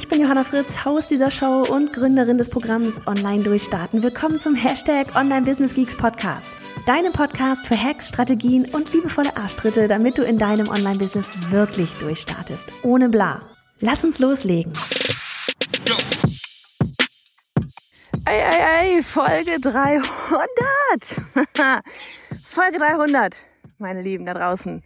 Ich bin Johanna Fritz, Haus dieser Show und Gründerin des Programms Online Durchstarten. Willkommen zum Hashtag Online Business Geeks Podcast. Deinem Podcast für Hacks, Strategien und liebevolle Arschtritte, damit du in deinem Online-Business wirklich durchstartest. Ohne bla. Lass uns loslegen. Ey, ey, ey, Folge 300. Folge 300, meine Lieben da draußen.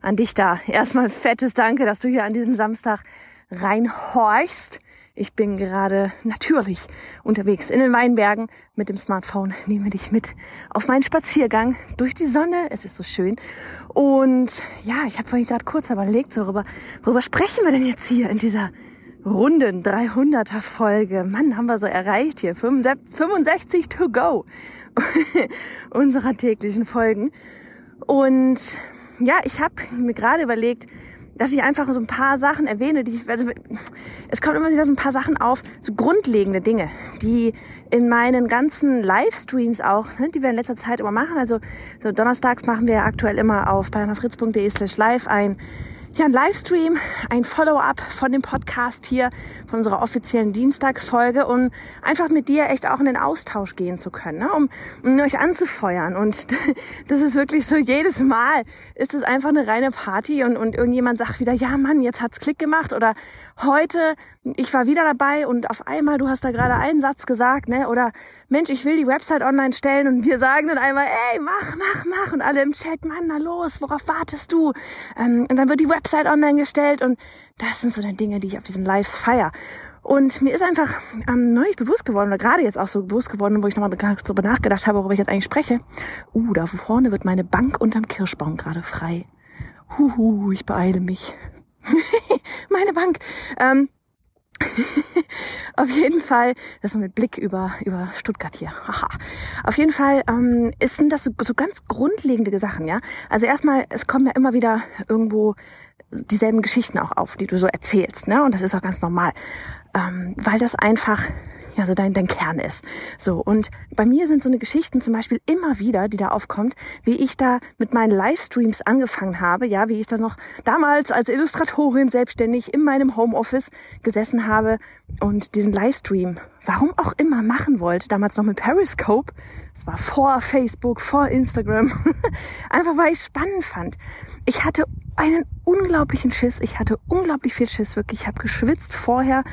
An dich da. Erstmal fettes Danke, dass du hier an diesem Samstag reinhorchst. Ich bin gerade natürlich unterwegs in den Weinbergen mit dem Smartphone, nehme dich mit auf meinen Spaziergang durch die Sonne. Es ist so schön. Und ja, ich habe vorhin gerade kurz überlegt, so worüber, worüber sprechen wir denn jetzt hier in dieser runden 300er Folge? Mann, haben wir so erreicht hier. 65 to go unserer täglichen Folgen. Und ja, ich habe mir gerade überlegt, dass ich einfach so ein paar Sachen erwähne, die ich, also es kommen immer wieder so ein paar Sachen auf, so grundlegende Dinge, die in meinen ganzen Livestreams auch, ne, die wir in letzter Zeit immer machen. Also so donnerstags machen wir aktuell immer auf bayernafritz.de slash live ein ja, ein Livestream, ein Follow-up von dem Podcast hier, von unserer offiziellen Dienstagsfolge, um einfach mit dir echt auch in den Austausch gehen zu können, ne? um, um euch anzufeuern. Und das ist wirklich so, jedes Mal ist es einfach eine reine Party und, und irgendjemand sagt wieder, ja Mann, jetzt hat's Klick gemacht oder heute, ich war wieder dabei und auf einmal, du hast da gerade einen Satz gesagt, ne? oder Mensch, ich will die Website online stellen und wir sagen dann einmal, ey, mach, mach, mach und alle im Chat, Mann, na los, worauf wartest du? Ähm, und dann wird die Website online gestellt und das sind so die Dinge, die ich auf diesen Lives feier. Und mir ist einfach ähm, neulich bewusst geworden, oder gerade jetzt auch so bewusst geworden, wo ich nochmal darüber nachgedacht habe, worüber ich jetzt eigentlich spreche. Uh, da vorne wird meine Bank unterm Kirschbaum gerade frei. Huhu, ich beeile mich. meine Bank. Ähm, auf jeden Fall, das ist mit Blick über, über Stuttgart hier. Haha. Auf jeden Fall ähm, sind das so, so ganz grundlegende Sachen, ja. Also erstmal, es kommen ja immer wieder irgendwo dieselben Geschichten auch auf, die du so erzählst, ne? Und das ist auch ganz normal, ähm, weil das einfach ja so dein, dein Kern ist. So, und bei mir sind so eine Geschichten zum Beispiel immer wieder, die da aufkommt, wie ich da mit meinen Livestreams angefangen habe, ja, wie ich da noch damals als Illustratorin selbstständig in meinem Homeoffice gesessen habe und diesen Livestream, warum auch immer, machen wollte, damals noch mit Periscope. Es war vor Facebook, vor Instagram. Einfach weil ich es spannend fand. Ich hatte einen unglaublichen Schiss. Ich hatte unglaublich viel Schiss, wirklich. Ich habe geschwitzt vorher.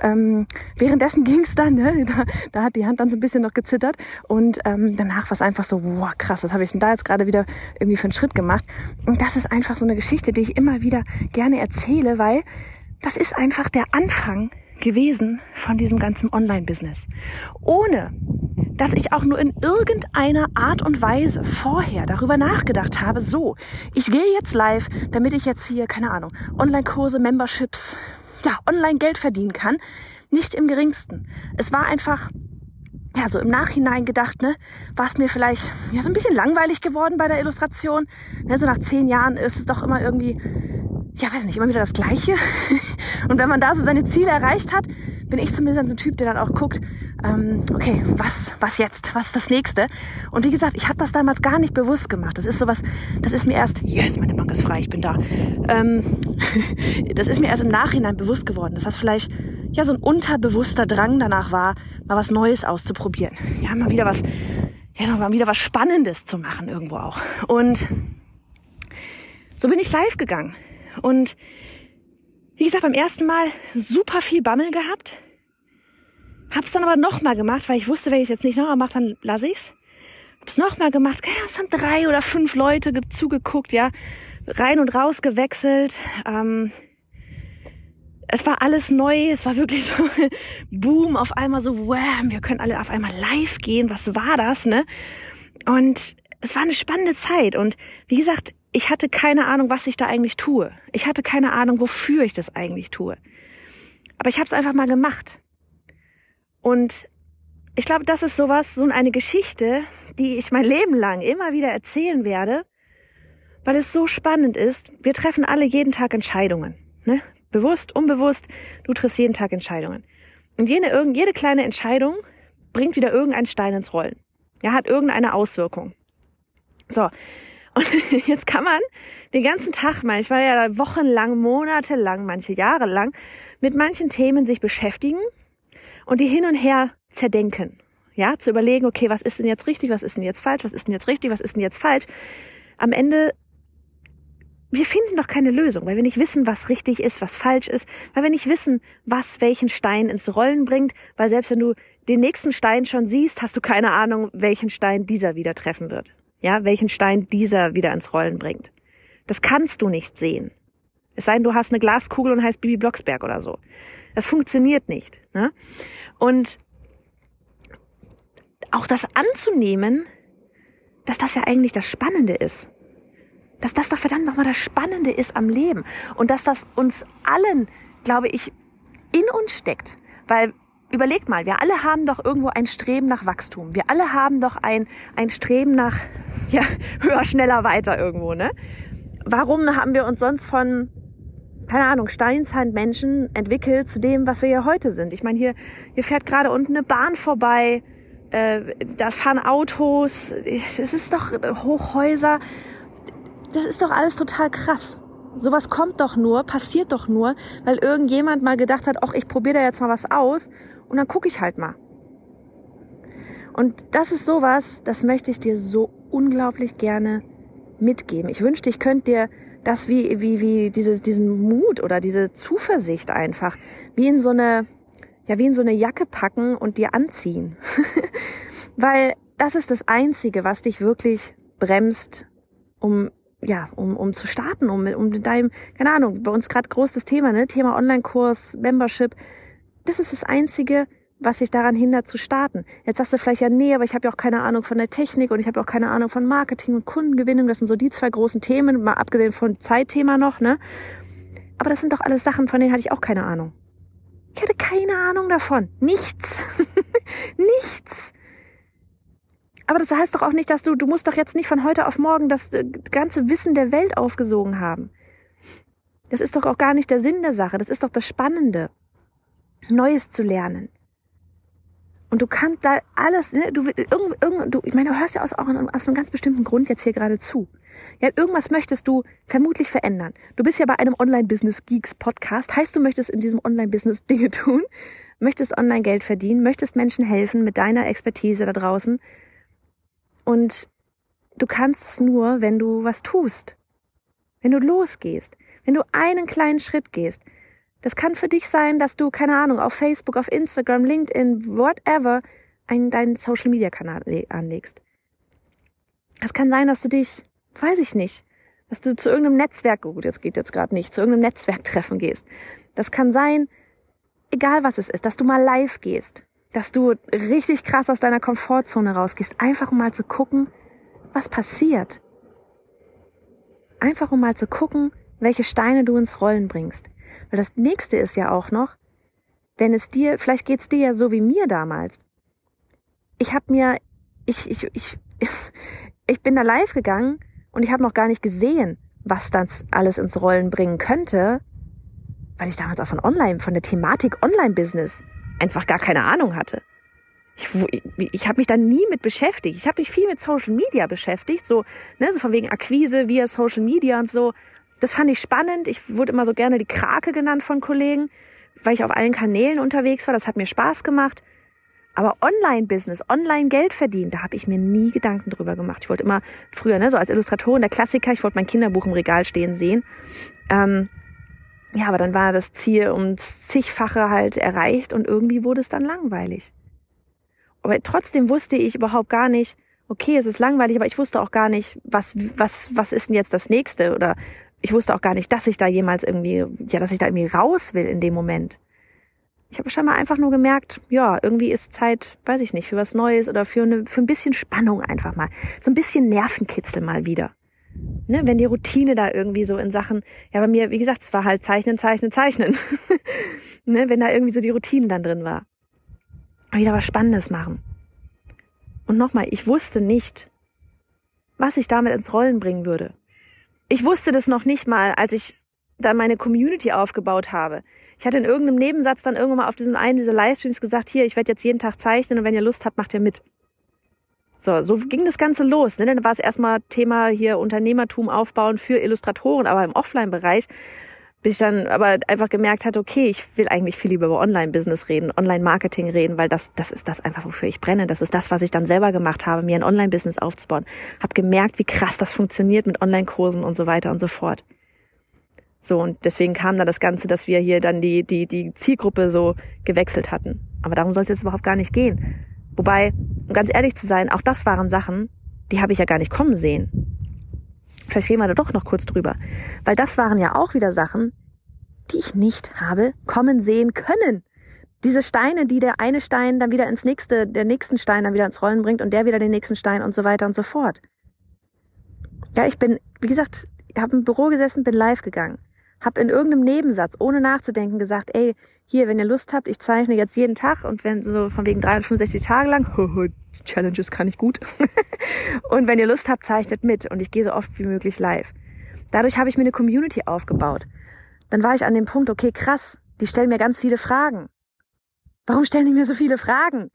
Ähm, währenddessen ging es dann, ne? da, da hat die Hand dann so ein bisschen noch gezittert. Und ähm, danach war es einfach so, wow, krass, was habe ich denn da jetzt gerade wieder irgendwie für einen Schritt gemacht? Und das ist einfach so eine Geschichte, die ich immer wieder gerne erzähle, weil das ist einfach der Anfang gewesen von diesem ganzen Online-Business. Ohne dass ich auch nur in irgendeiner Art und Weise vorher darüber nachgedacht habe, so, ich gehe jetzt live, damit ich jetzt hier, keine Ahnung, Online-Kurse, Memberships, ja, online Geld verdienen kann. Nicht im geringsten. Es war einfach, ja, so im Nachhinein gedacht, ne, war es mir vielleicht, ja, so ein bisschen langweilig geworden bei der Illustration. Ne, so nach zehn Jahren ist es doch immer irgendwie, ja, weiß nicht, immer wieder das Gleiche. Und wenn man da so seine Ziele erreicht hat, bin ich zumindest ein Typ, der dann auch guckt, ähm, okay, was, was jetzt? Was ist das nächste? Und wie gesagt, ich habe das damals gar nicht bewusst gemacht. Das ist sowas, das ist mir erst, yes, meine Bank ist frei, ich bin da. Ähm, das ist mir erst im Nachhinein bewusst geworden, dass das vielleicht ja so ein unterbewusster Drang danach war, mal was Neues auszuprobieren. Ja, mal wieder was, ja, mal wieder was Spannendes zu machen irgendwo auch. Und so bin ich live gegangen. Und wie gesagt, beim ersten Mal super viel Bammel gehabt. Hab's dann aber nochmal gemacht, weil ich wusste, wenn ich es jetzt nicht nochmal mache, dann lasse ich's. Hab's nochmal gemacht. Es haben drei oder fünf Leute zugeguckt, ja. Rein und raus gewechselt. Ähm, es war alles neu, es war wirklich so Boom, auf einmal so, wham, wir können alle auf einmal live gehen. Was war das, ne? Und es war eine spannende Zeit. Und wie gesagt, ich hatte keine Ahnung, was ich da eigentlich tue. Ich hatte keine Ahnung, wofür ich das eigentlich tue. Aber ich habe es einfach mal gemacht. Und ich glaube, das ist sowas, so eine Geschichte, die ich mein Leben lang immer wieder erzählen werde, weil es so spannend ist. Wir treffen alle jeden Tag Entscheidungen. Ne? Bewusst, unbewusst, du triffst jeden Tag Entscheidungen. Und jede, jede kleine Entscheidung bringt wieder irgendeinen Stein ins Rollen. Ja, hat irgendeine Auswirkung. So. Und jetzt kann man den ganzen Tag mal, ich war ja wochenlang, monatelang, manche Jahre lang, mit manchen Themen sich beschäftigen und die hin und her zerdenken. Ja, zu überlegen, okay, was ist denn jetzt richtig, was ist denn jetzt falsch, was ist denn jetzt richtig, was ist denn jetzt falsch. Am Ende, wir finden doch keine Lösung, weil wir nicht wissen, was richtig ist, was falsch ist, weil wir nicht wissen, was welchen Stein ins Rollen bringt, weil selbst wenn du den nächsten Stein schon siehst, hast du keine Ahnung, welchen Stein dieser wieder treffen wird. Ja, welchen Stein dieser wieder ins Rollen bringt. Das kannst du nicht sehen. Es sei denn, du hast eine Glaskugel und heißt Bibi Blocksberg oder so. Das funktioniert nicht. Ne? Und auch das anzunehmen, dass das ja eigentlich das Spannende ist. Dass das doch verdammt nochmal das Spannende ist am Leben. Und dass das uns allen, glaube ich, in uns steckt. Weil überlegt mal, wir alle haben doch irgendwo ein Streben nach Wachstum. Wir alle haben doch ein, ein Streben nach, ja, höher, schneller, weiter irgendwo, ne? Warum haben wir uns sonst von keine Ahnung, Steinzeitmenschen entwickelt zu dem, was wir ja heute sind. Ich meine, hier, hier fährt gerade unten eine Bahn vorbei, äh, da fahren Autos, es ist doch Hochhäuser. Das ist doch alles total krass. Sowas kommt doch nur, passiert doch nur, weil irgendjemand mal gedacht hat, ach, ich probiere da jetzt mal was aus und dann gucke ich halt mal. Und das ist sowas, das möchte ich dir so unglaublich gerne mitgeben. Ich wünschte, ich könnte dir das wie, wie, wie dieses, diesen Mut oder diese Zuversicht einfach, wie in so eine, ja, wie in so eine Jacke packen und dir anziehen. Weil das ist das Einzige, was dich wirklich bremst, um ja, um, um zu starten, um, um mit deinem, keine Ahnung, bei uns gerade großes Thema, ne? Thema Online-Kurs, Membership. Das ist das Einzige, was sich daran hindert zu starten. Jetzt sagst du vielleicht ja, nee, aber ich habe ja auch keine Ahnung von der Technik und ich habe auch keine Ahnung von Marketing und Kundengewinnung. Das sind so die zwei großen Themen, mal abgesehen von Zeitthema noch, ne? Aber das sind doch alles Sachen, von denen hatte ich auch keine Ahnung. Ich hatte keine Ahnung davon. Nichts. Nichts. Aber das heißt doch auch nicht, dass du, du musst doch jetzt nicht von heute auf morgen das äh, ganze Wissen der Welt aufgesogen haben. Das ist doch auch gar nicht der Sinn der Sache. Das ist doch das Spannende. Neues zu lernen. Und du kannst da alles, ne, du, irgend, irgend, du, ich meine, du hörst ja aus, auch aus einem ganz bestimmten Grund jetzt hier gerade zu. Ja, irgendwas möchtest du vermutlich verändern. Du bist ja bei einem Online-Business-Geeks-Podcast. Heißt, du möchtest in diesem Online-Business Dinge tun, möchtest online Geld verdienen, möchtest Menschen helfen mit deiner Expertise da draußen. Und du kannst es nur, wenn du was tust. Wenn du losgehst. Wenn du einen kleinen Schritt gehst. Das kann für dich sein, dass du, keine Ahnung, auf Facebook, auf Instagram, LinkedIn, whatever, einen, deinen Social Media Kanal anlegst. Es kann sein, dass du dich, weiß ich nicht, dass du zu irgendeinem Netzwerk, gut, jetzt geht jetzt gerade nicht, zu irgendeinem Netzwerktreffen gehst. Das kann sein, egal was es ist, dass du mal live gehst, dass du richtig krass aus deiner Komfortzone rausgehst, einfach um mal zu gucken, was passiert. Einfach um mal zu gucken, welche Steine du ins Rollen bringst. Weil das nächste ist ja auch noch, wenn es dir, vielleicht geht's dir ja so wie mir damals. Ich habe mir, ich, ich, ich, ich bin da live gegangen und ich habe noch gar nicht gesehen, was das alles ins Rollen bringen könnte, weil ich damals auch von Online, von der Thematik Online-Business einfach gar keine Ahnung hatte. Ich, ich, ich habe mich da nie mit beschäftigt. Ich habe mich viel mit Social Media beschäftigt, so, ne, so von wegen Akquise via Social Media und so. Das fand ich spannend. Ich wurde immer so gerne die Krake genannt von Kollegen, weil ich auf allen Kanälen unterwegs war. Das hat mir Spaß gemacht. Aber Online-Business, Online-Geld verdienen, da habe ich mir nie Gedanken drüber gemacht. Ich wollte immer früher, ne, so als Illustratorin, der Klassiker, ich wollte mein Kinderbuch im Regal stehen sehen. Ähm, ja, aber dann war das Ziel ums zigfache halt erreicht und irgendwie wurde es dann langweilig. Aber trotzdem wusste ich überhaupt gar nicht, okay, es ist langweilig, aber ich wusste auch gar nicht, was, was, was ist denn jetzt das nächste oder ich wusste auch gar nicht, dass ich da jemals irgendwie, ja, dass ich da irgendwie raus will in dem Moment. Ich habe scheinbar einfach nur gemerkt, ja, irgendwie ist Zeit, weiß ich nicht, für was Neues oder für, eine, für ein bisschen Spannung einfach mal. So ein bisschen Nervenkitzel mal wieder. Ne, wenn die Routine da irgendwie so in Sachen, ja, bei mir, wie gesagt, es war halt Zeichnen, Zeichnen, Zeichnen. ne, wenn da irgendwie so die Routine dann drin war. wieder was Spannendes machen. Und nochmal, ich wusste nicht, was ich damit ins Rollen bringen würde. Ich wusste das noch nicht mal, als ich dann meine Community aufgebaut habe. Ich hatte in irgendeinem Nebensatz dann irgendwann mal auf diesem einen dieser Livestreams gesagt, hier, ich werde jetzt jeden Tag zeichnen und wenn ihr Lust habt, macht ihr mit. So, so ging das Ganze los. Ne? Dann war es erstmal Thema hier Unternehmertum aufbauen für Illustratoren, aber im Offline-Bereich bis ich dann aber einfach gemerkt hatte, okay, ich will eigentlich viel lieber über Online-Business reden, Online-Marketing reden, weil das, das ist das einfach, wofür ich brenne. Das ist das, was ich dann selber gemacht habe, mir ein Online-Business aufzubauen. Hab gemerkt, wie krass das funktioniert mit Online-Kursen und so weiter und so fort. So, und deswegen kam dann das Ganze, dass wir hier dann die, die, die Zielgruppe so gewechselt hatten. Aber darum soll es jetzt überhaupt gar nicht gehen. Wobei, um ganz ehrlich zu sein, auch das waren Sachen, die habe ich ja gar nicht kommen sehen. Vielleicht reden wir da doch noch kurz drüber. Weil das waren ja auch wieder Sachen, die ich nicht habe kommen sehen können. Diese Steine, die der eine Stein dann wieder ins nächste, der nächsten Stein dann wieder ins Rollen bringt und der wieder den nächsten Stein und so weiter und so fort. Ja, ich bin, wie gesagt, habe im Büro gesessen, bin live gegangen. Hab in irgendeinem Nebensatz, ohne nachzudenken, gesagt, ey, hier, wenn ihr Lust habt, ich zeichne jetzt jeden Tag und wenn so von wegen 365 Tage lang, Challenges kann ich gut. und wenn ihr Lust habt, zeichnet mit und ich gehe so oft wie möglich live. Dadurch habe ich mir eine Community aufgebaut. Dann war ich an dem Punkt, okay, krass, die stellen mir ganz viele Fragen. Warum stellen die mir so viele Fragen?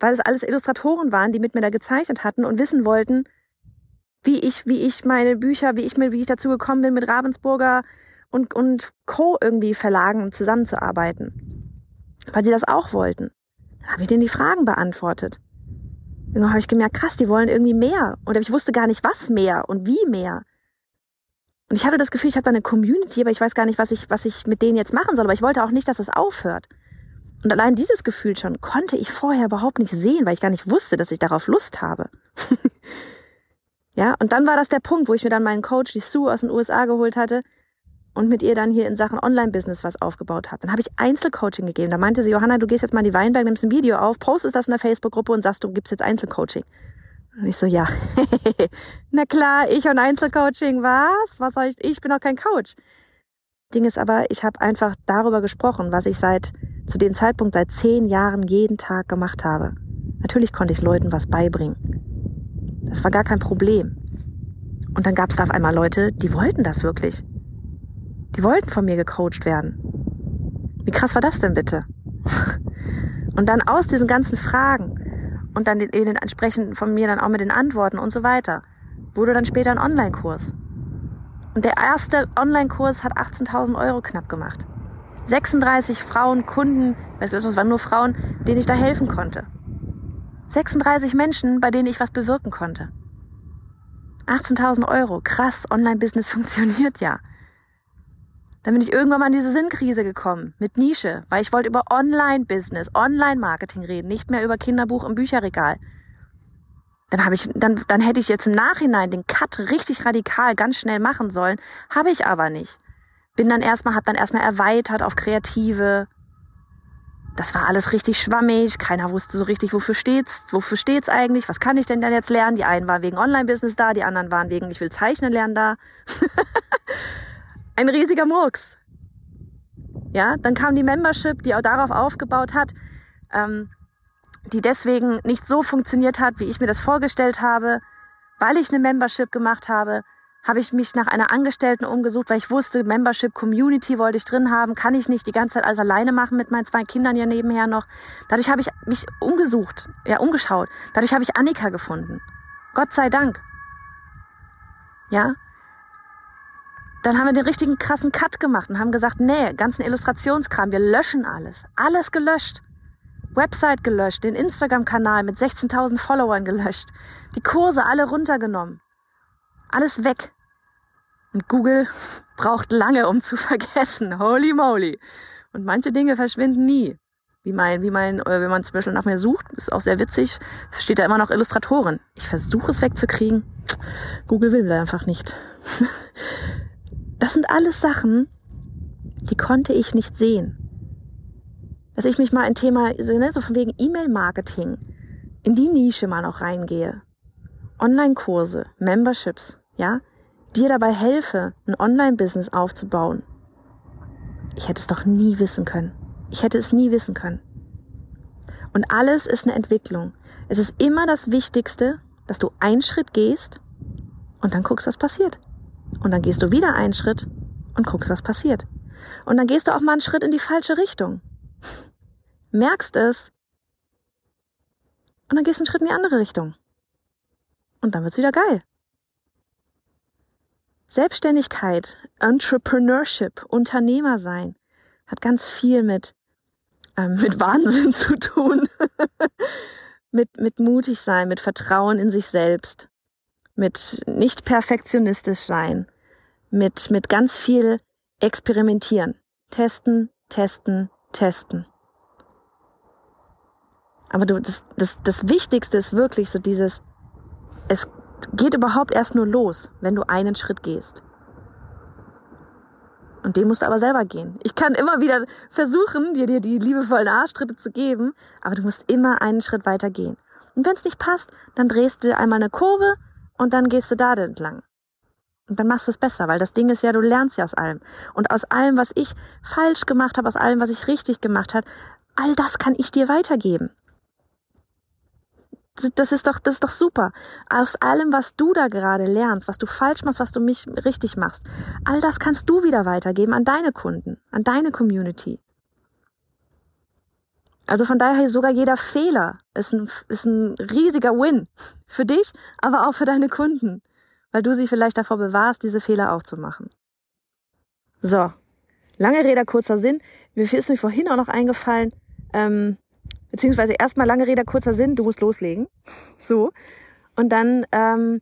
Weil es alles Illustratoren waren, die mit mir da gezeichnet hatten und wissen wollten, wie ich, wie ich meine Bücher, wie ich mir, wie ich dazu gekommen bin, mit Ravensburger und, und Co. irgendwie Verlagen zusammenzuarbeiten. Weil sie das auch wollten. Dann habe ich denen die Fragen beantwortet. Dann habe ich gemerkt, krass, die wollen irgendwie mehr. Und ich wusste gar nicht, was mehr und wie mehr. Und ich hatte das Gefühl, ich habe da eine Community, aber ich weiß gar nicht, was ich, was ich mit denen jetzt machen soll. Aber ich wollte auch nicht, dass es aufhört. Und allein dieses Gefühl schon konnte ich vorher überhaupt nicht sehen, weil ich gar nicht wusste, dass ich darauf Lust habe. ja, und dann war das der Punkt, wo ich mir dann meinen Coach, die Sue aus den USA geholt hatte, und mit ihr dann hier in Sachen Online-Business was aufgebaut habe. Dann habe ich Einzelcoaching gegeben. Da meinte sie, Johanna, du gehst jetzt mal in die Weinberg, nimmst ein Video auf, postest das in der Facebook-Gruppe und sagst, du gibst jetzt Einzelcoaching. Und ich so, ja, na klar, ich und Einzelcoaching, was? Was soll ich? Ich bin doch kein Coach. Ding ist aber, ich habe einfach darüber gesprochen, was ich seit zu dem Zeitpunkt seit zehn Jahren jeden Tag gemacht habe. Natürlich konnte ich Leuten was beibringen. Das war gar kein Problem. Und dann gab es da auf einmal Leute, die wollten das wirklich. Die wollten von mir gecoacht werden. Wie krass war das denn bitte? Und dann aus diesen ganzen Fragen und dann den, den entsprechend von mir dann auch mit den Antworten und so weiter, wurde dann später ein Online-Kurs. Und der erste Online-Kurs hat 18.000 Euro knapp gemacht. 36 Frauen, Kunden, das waren nur Frauen, denen ich da helfen konnte. 36 Menschen, bei denen ich was bewirken konnte. 18.000 Euro, krass, Online-Business funktioniert ja. Dann bin ich irgendwann mal in diese Sinnkrise gekommen mit Nische, weil ich wollte über Online-Business, Online-Marketing reden, nicht mehr über Kinderbuch im Bücherregal. Dann habe ich, dann, dann hätte ich jetzt im Nachhinein den Cut richtig radikal ganz schnell machen sollen, habe ich aber nicht. Bin dann erstmal, hat dann erstmal erweitert auf Kreative. Das war alles richtig schwammig, keiner wusste so richtig, wofür steht's, wofür steht's eigentlich, was kann ich denn dann jetzt lernen? Die einen waren wegen Online-Business da, die anderen waren wegen, ich will zeichnen lernen da. ein riesiger Murks. Ja, dann kam die Membership, die auch darauf aufgebaut hat, ähm, die deswegen nicht so funktioniert hat, wie ich mir das vorgestellt habe. Weil ich eine Membership gemacht habe, habe ich mich nach einer Angestellten umgesucht, weil ich wusste, Membership Community wollte ich drin haben, kann ich nicht die ganze Zeit alles alleine machen mit meinen zwei Kindern hier nebenher noch. Dadurch habe ich mich umgesucht, ja, umgeschaut. Dadurch habe ich Annika gefunden. Gott sei Dank. Ja, dann haben wir den richtigen krassen Cut gemacht und haben gesagt, nee, ganzen Illustrationskram, wir löschen alles. Alles gelöscht. Website gelöscht, den Instagram-Kanal mit 16.000 Followern gelöscht, die Kurse alle runtergenommen. Alles weg. Und Google braucht lange, um zu vergessen. Holy moly. Und manche Dinge verschwinden nie. Wie mein, wie mein, äh, wenn man zum Beispiel nach mir sucht, ist auch sehr witzig, steht da immer noch Illustratorin. Ich versuche es wegzukriegen. Google will einfach nicht. Das sind alles Sachen, die konnte ich nicht sehen. Dass ich mich mal ein Thema, so, ne, so von wegen E-Mail-Marketing, in die Nische mal noch reingehe. Online-Kurse, Memberships, ja, dir dabei helfe, ein Online-Business aufzubauen. Ich hätte es doch nie wissen können. Ich hätte es nie wissen können. Und alles ist eine Entwicklung. Es ist immer das Wichtigste, dass du einen Schritt gehst und dann guckst, was passiert. Und dann gehst du wieder einen Schritt und guckst, was passiert. Und dann gehst du auch mal einen Schritt in die falsche Richtung. Merkst es. Und dann gehst du einen Schritt in die andere Richtung. Und dann wird's wieder geil. Selbstständigkeit, Entrepreneurship, Unternehmer sein, hat ganz viel mit, ähm, mit Wahnsinn zu tun. mit, mit mutig sein, mit Vertrauen in sich selbst, mit nicht perfektionistisch sein, mit, mit ganz viel experimentieren. Testen, testen, testen. Aber du, das, das, das Wichtigste ist wirklich so dieses, es geht überhaupt erst nur los, wenn du einen Schritt gehst. Und den musst du aber selber gehen. Ich kann immer wieder versuchen, dir, dir die liebevollen Arschtritte zu geben, aber du musst immer einen Schritt weiter gehen. Und wenn es nicht passt, dann drehst du einmal eine Kurve und dann gehst du da entlang. Und dann machst du es besser, weil das Ding ist ja, du lernst ja aus allem. Und aus allem, was ich falsch gemacht habe, aus allem, was ich richtig gemacht habe, all das kann ich dir weitergeben. Das ist doch, das ist doch super. Aus allem, was du da gerade lernst, was du falsch machst, was du mich richtig machst, all das kannst du wieder weitergeben an deine Kunden, an deine Community. Also von daher sogar jeder Fehler ist ein, ist ein riesiger Win für dich, aber auch für deine Kunden, weil du sie vielleicht davor bewahrst, diese Fehler auch zu machen. So, lange Rede, kurzer Sinn. Mir ist mir vorhin auch noch eingefallen, ähm, beziehungsweise erstmal lange Rede, kurzer Sinn, du musst loslegen. So. Und dann, ähm,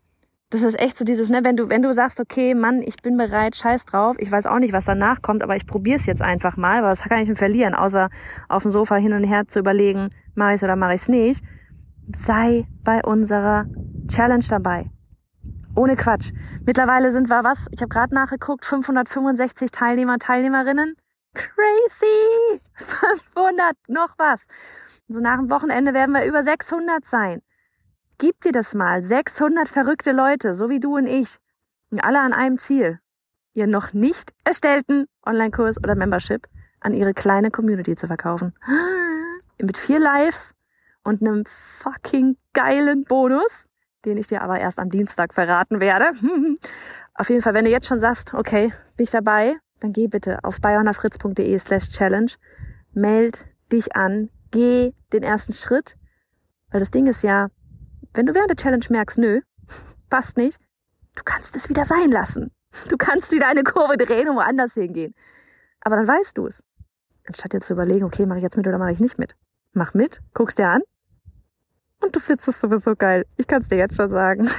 das ist echt so dieses, ne, wenn du, wenn du sagst, okay, Mann, ich bin bereit, scheiß drauf, ich weiß auch nicht, was danach kommt, aber ich probiere es jetzt einfach mal, weil was kann ich denn verlieren, außer auf dem Sofa hin und her zu überlegen, mache ich oder mache ich es nicht. Sei bei unserer Challenge dabei. Ohne Quatsch. Mittlerweile sind wir was? Ich habe gerade nachgeguckt, 565 Teilnehmer, Teilnehmerinnen. Crazy! 500 noch was. So nach dem Wochenende werden wir über 600 sein. Gib dir das mal. 600 verrückte Leute, so wie du und ich. Und alle an einem Ziel. Ihr noch nicht erstellten Online-Kurs oder Membership an ihre kleine Community zu verkaufen. Mit vier Lives und einem fucking geilen Bonus, den ich dir aber erst am Dienstag verraten werde. Auf jeden Fall, wenn du jetzt schon sagst, okay, bin ich dabei, dann geh bitte auf bayonafritz.de slash challenge, meld dich an, geh den ersten Schritt, weil das Ding ist ja, wenn du während der Challenge merkst, nö, passt nicht, du kannst es wieder sein lassen. Du kannst wieder eine Kurve drehen und woanders hingehen. Aber dann weißt du es. Anstatt jetzt zu überlegen, okay, mache ich jetzt mit oder mache ich nicht mit. Mach mit, guckst dir an und du findest es sowieso geil. Ich kann es dir jetzt schon sagen.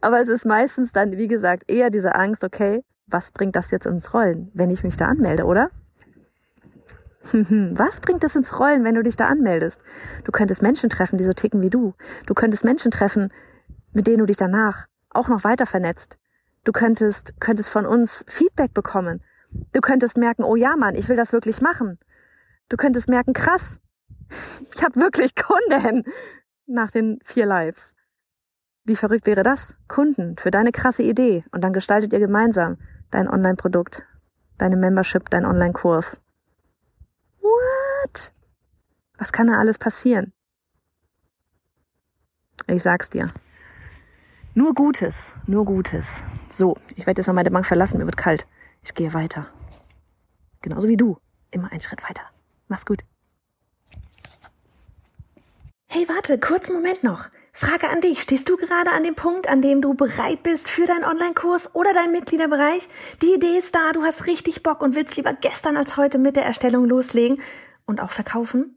Aber es ist meistens dann, wie gesagt, eher diese Angst, okay, was bringt das jetzt ins Rollen, wenn ich mich da anmelde, oder? Was bringt es ins Rollen, wenn du dich da anmeldest? Du könntest Menschen treffen, die so ticken wie du. Du könntest Menschen treffen, mit denen du dich danach auch noch weiter vernetzt. Du könntest, könntest von uns Feedback bekommen. Du könntest merken, oh ja, Mann, ich will das wirklich machen. Du könntest merken, krass, ich habe wirklich Kunden nach den vier Lives. Wie verrückt wäre das? Kunden für deine krasse Idee und dann gestaltet ihr gemeinsam dein Online-Produkt, deine Membership, dein Online-Kurs. What? Was kann da alles passieren? Ich sag's dir. Nur Gutes, nur Gutes. So, ich werde jetzt noch meine Bank verlassen, mir wird kalt. Ich gehe weiter. Genauso wie du. Immer einen Schritt weiter. Mach's gut. Hey, warte, kurzen Moment noch. Frage an dich. Stehst du gerade an dem Punkt, an dem du bereit bist für deinen Online-Kurs oder deinen Mitgliederbereich? Die Idee ist da, du hast richtig Bock und willst lieber gestern als heute mit der Erstellung loslegen und auch verkaufen.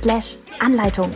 slash Anleitung.